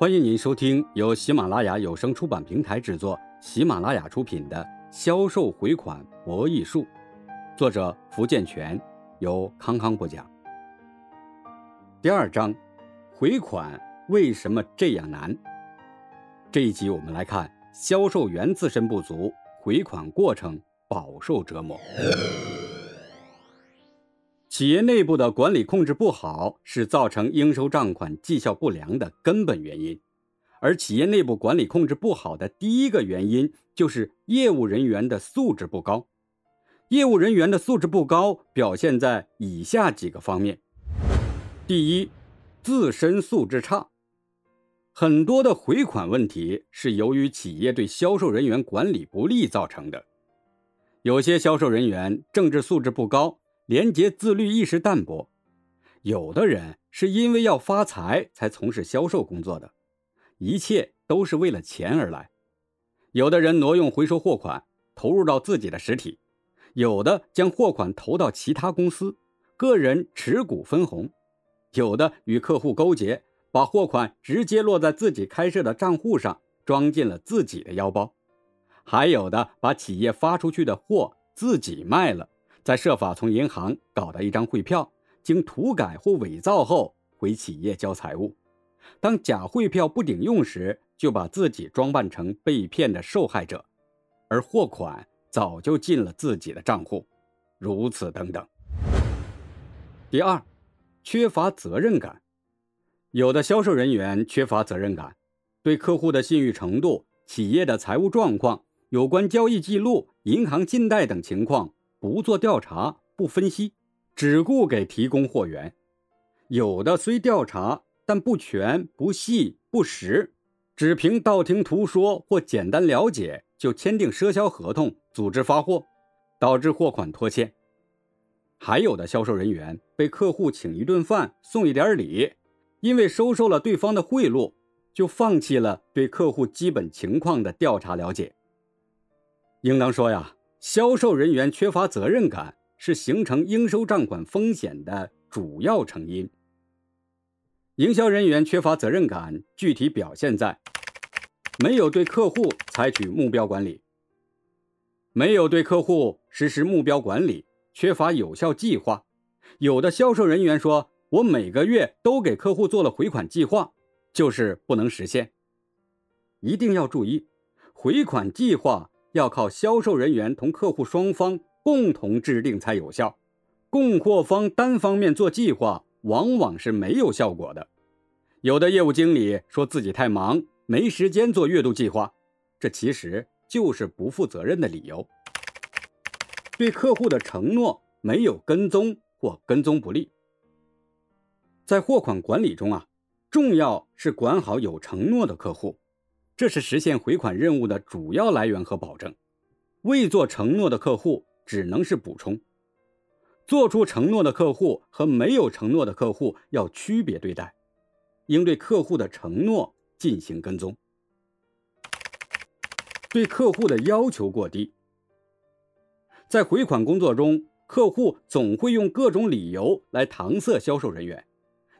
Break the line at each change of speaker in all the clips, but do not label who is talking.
欢迎您收听由喜马拉雅有声出版平台制作、喜马拉雅出品的《销售回款博弈术》，作者福建泉，由康康播讲。第二章，回款为什么这样难？这一集我们来看，销售员自身不足，回款过程饱受折磨。企业内部的管理控制不好，是造成应收账款绩效不良的根本原因。而企业内部管理控制不好的第一个原因，就是业务人员的素质不高。业务人员的素质不高，表现在以下几个方面：第一，自身素质差。很多的回款问题是由于企业对销售人员管理不力造成的。有些销售人员政治素质不高。廉洁自律意识淡薄，有的人是因为要发财才从事销售工作的，一切都是为了钱而来。有的人挪用回收货款投入到自己的实体，有的将货款投到其他公司，个人持股分红，有的与客户勾结，把货款直接落在自己开设的账户上，装进了自己的腰包，还有的把企业发出去的货自己卖了。再设法从银行搞到一张汇票，经涂改或伪造后回企业交财物。当假汇票不顶用时，就把自己装扮成被骗的受害者，而货款早就进了自己的账户。如此等等。第二，缺乏责任感。有的销售人员缺乏责任感，对客户的信誉程度、企业的财务状况、有关交易记录、银行信贷等情况。不做调查，不分析，只顾给提供货源。有的虽调查，但不全、不细、不实，只凭道听途说或简单了解就签订赊销合同，组织发货，导致货款拖欠。还有的销售人员被客户请一顿饭、送一点礼，因为收受了对方的贿赂，就放弃了对客户基本情况的调查了解。应当说呀。销售人员缺乏责任感是形成应收账款风险的主要成因。营销人员缺乏责任感，具体表现在没有对客户采取目标管理，没有对客户实施目标管理，缺乏有效计划。有的销售人员说：“我每个月都给客户做了回款计划，就是不能实现。”一定要注意，回款计划。要靠销售人员同客户双方共同制定才有效，供货方单方面做计划往往是没有效果的。有的业务经理说自己太忙，没时间做月度计划，这其实就是不负责任的理由。对客户的承诺没有跟踪或跟踪不力，在货款管理中啊，重要是管好有承诺的客户。这是实现回款任务的主要来源和保证，未做承诺的客户只能是补充。做出承诺的客户和没有承诺的客户要区别对待，应对客户的承诺进行跟踪。对客户的要求过低，在回款工作中，客户总会用各种理由来搪塞销售人员，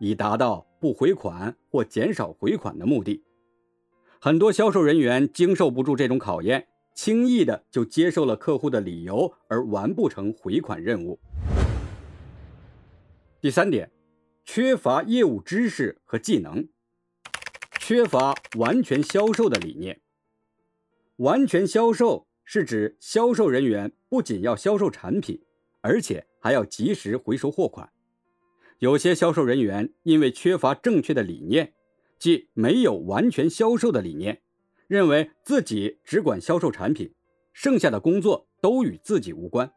以达到不回款或减少回款的目的。很多销售人员经受不住这种考验，轻易的就接受了客户的理由，而完不成回款任务。第三点，缺乏业务知识和技能，缺乏完全销售的理念。完全销售是指销售人员不仅要销售产品，而且还要及时回收货款。有些销售人员因为缺乏正确的理念。即没有完全销售的理念，认为自己只管销售产品，剩下的工作都与自己无关。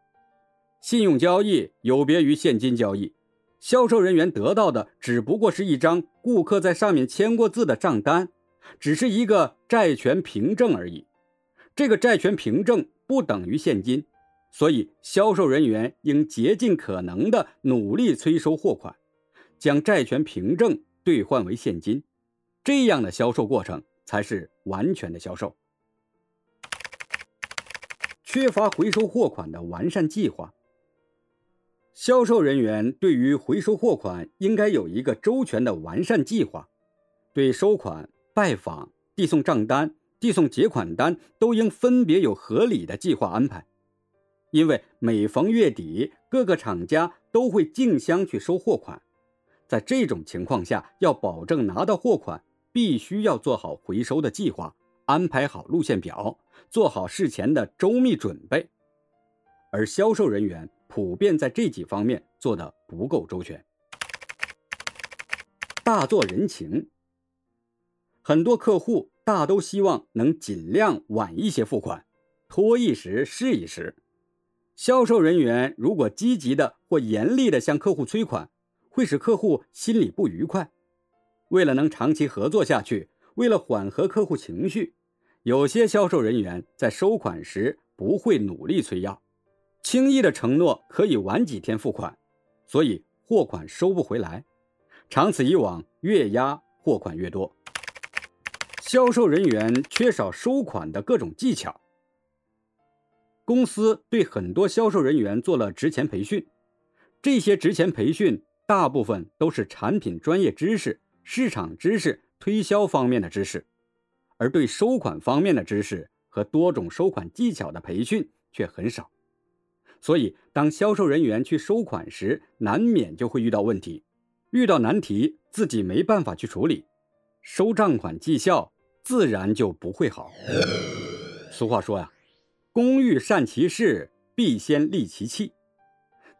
信用交易有别于现金交易，销售人员得到的只不过是一张顾客在上面签过字的账单，只是一个债权凭证而已。这个债权凭证不等于现金，所以销售人员应竭尽可能的努力催收货款，将债权凭证兑换为现金。这样的销售过程才是完全的销售。缺乏回收货款的完善计划。销售人员对于回收货款应该有一个周全的完善计划，对收款、拜访、递送账单、递送结款单，都应分别有合理的计划安排。因为每逢月底，各个厂家都会竞相去收货款，在这种情况下，要保证拿到货款，必须要做好回收的计划，安排好路线表，做好事前的周密准备。而销售人员普遍在这几方面做得不够周全。大做人情，很多客户大都希望能尽量晚一些付款，拖一时是一时。销售人员如果积极的或严厉的向客户催款，会使客户心里不愉快。为了能长期合作下去，为了缓和客户情绪，有些销售人员在收款时不会努力催要，轻易的承诺可以晚几天付款，所以货款收不回来。长此以往，越压货款越多。销售人员缺少收款的各种技巧。公司对很多销售人员做了职前培训，这些职前培训大部分都是产品专业知识、市场知识、推销方面的知识，而对收款方面的知识和多种收款技巧的培训却很少。所以，当销售人员去收款时，难免就会遇到问题。遇到难题，自己没办法去处理，收账款绩效自然就不会好。俗话说呀，“工欲善其事，必先利其器。”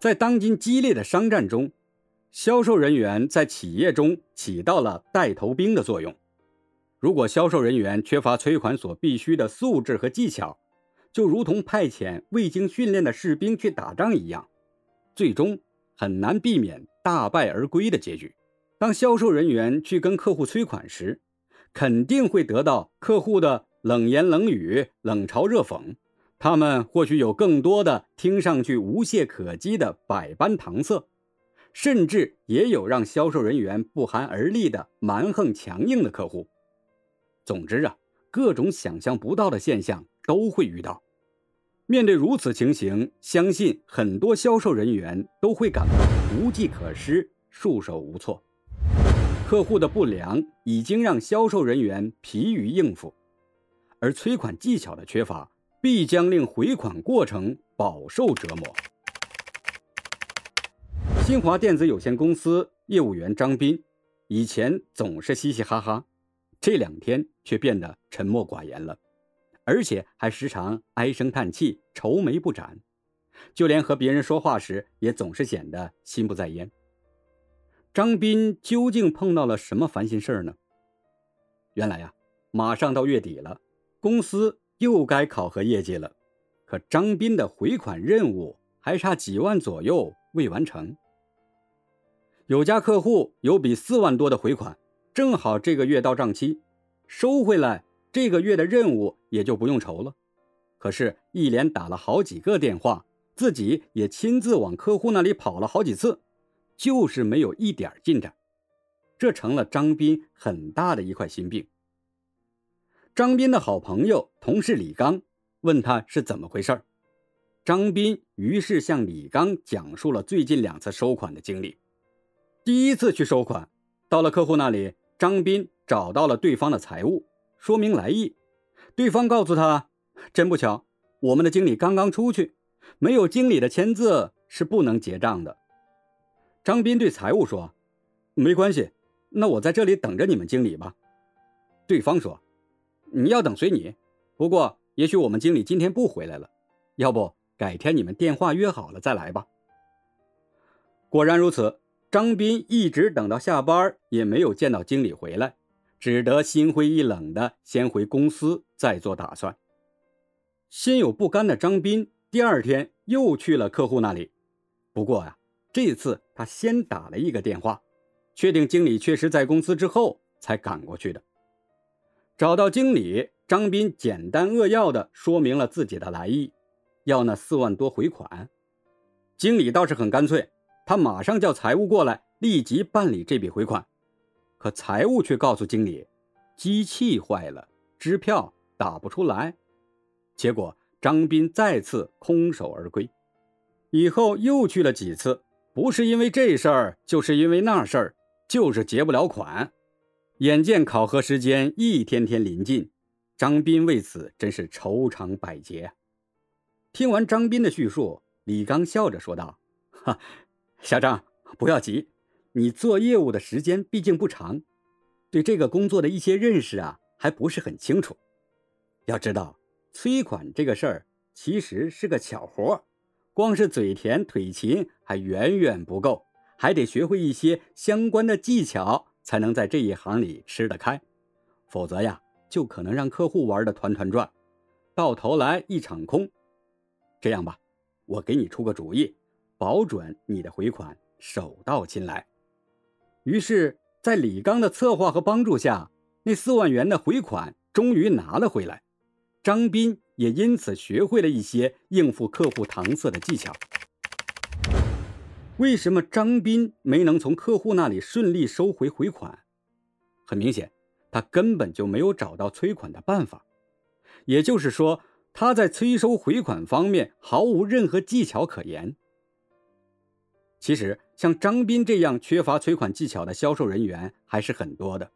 在当今激烈的商战中，销售人员在企业中起到了带头兵的作用。如果销售人员缺乏催款所必须的素质和技巧，就如同派遣未经训练的士兵去打仗一样，最终很难避免。大败而归的结局。当销售人员去跟客户催款时，肯定会得到客户的冷言冷语、冷嘲热讽。他们或许有更多的听上去无懈可击的百般搪塞，甚至也有让销售人员不寒而栗的蛮横强硬的客户。总之啊，各种想象不到的现象都会遇到。面对如此情形，相信很多销售人员都会感到无计可施、束手无措。客户的不良已经让销售人员疲于应付，而催款技巧的缺乏必将令回款过程饱受折磨。新华电子有限公司业务员张斌，以前总是嘻嘻哈哈，这两天却变得沉默寡言了。而且还时常唉声叹气、愁眉不展，就连和别人说话时也总是显得心不在焉。张斌究竟碰到了什么烦心事儿呢？原来呀，马上到月底了，公司又该考核业绩了，可张斌的回款任务还差几万左右未完成。有家客户有笔四万多的回款，正好这个月到账期，收回来。这个月的任务也就不用愁了，可是，一连打了好几个电话，自己也亲自往客户那里跑了好几次，就是没有一点进展，这成了张斌很大的一块心病。张斌的好朋友、同事李刚问他是怎么回事张斌于是向李刚讲述了最近两次收款的经历。第一次去收款，到了客户那里，张斌找到了对方的财务。说明来意，对方告诉他：“真不巧，我们的经理刚刚出去，没有经理的签字是不能结账的。”张斌对财务说：“没关系，那我在这里等着你们经理吧。”对方说：“你要等随你，不过也许我们经理今天不回来了，要不改天你们电话约好了再来吧。”果然如此，张斌一直等到下班也没有见到经理回来。只得心灰意冷的先回公司再做打算。心有不甘的张斌第二天又去了客户那里，不过呀，这次他先打了一个电话，确定经理确实在公司之后才赶过去的。找到经理，张斌简单扼要的说明了自己的来意，要那四万多回款。经理倒是很干脆，他马上叫财务过来，立即办理这笔回款。可财务却告诉经理，机器坏了，支票打不出来。结果张斌再次空手而归。以后又去了几次，不是因为这事儿，就是因为那事儿，就是结不了款。眼见考核时间一天天临近，张斌为此真是愁肠百结。听完张斌的叙述，李刚笑着说道：“哈，小张，不要急，你做业务的时间毕竟不长，对这个工作的一些认识啊，还不是很清楚。要知道，催款这个事儿其实是个巧活，光是嘴甜腿勤还远远不够，还得学会一些相关的技巧。”才能在这一行里吃得开，否则呀，就可能让客户玩的团团转，到头来一场空。这样吧，我给你出个主意，保准你的回款手到擒来。于是，在李刚的策划和帮助下，那四万元的回款终于拿了回来。张斌也因此学会了一些应付客户搪塞的技巧。为什么张斌没能从客户那里顺利收回回款？很明显，他根本就没有找到催款的办法。也就是说，他在催收回款方面毫无任何技巧可言。其实，像张斌这样缺乏催款技巧的销售人员还是很多的。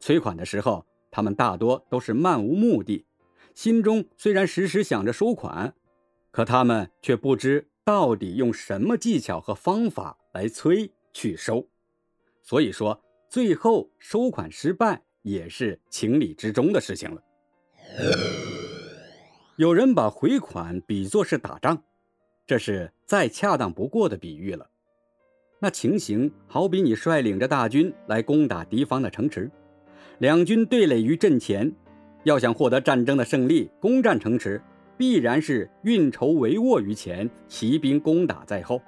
催款的时候，他们大多都是漫无目的，心中虽然时时想着收款，可他们却不知。到底用什么技巧和方法来催去收？所以说，最后收款失败也是情理之中的事情了。有人把回款比作是打仗，这是再恰当不过的比喻了。那情形好比你率领着大军来攻打敌方的城池，两军对垒于阵前，要想获得战争的胜利，攻占城池。必然是运筹帷幄于前，骑兵攻打在后。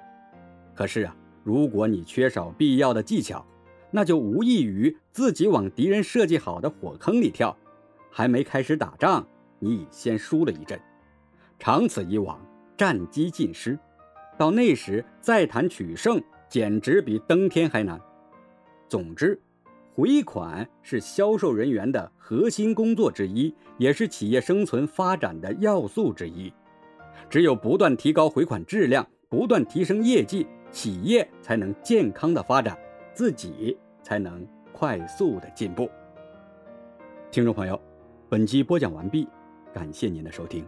可是啊，如果你缺少必要的技巧，那就无异于自己往敌人设计好的火坑里跳，还没开始打仗，你已先输了一阵。长此以往，战机尽失，到那时再谈取胜，简直比登天还难。总之。回款是销售人员的核心工作之一，也是企业生存发展的要素之一。只有不断提高回款质量，不断提升业绩，企业才能健康的发展，自己才能快速的进步。听众朋友，本集播讲完毕，感谢您的收听。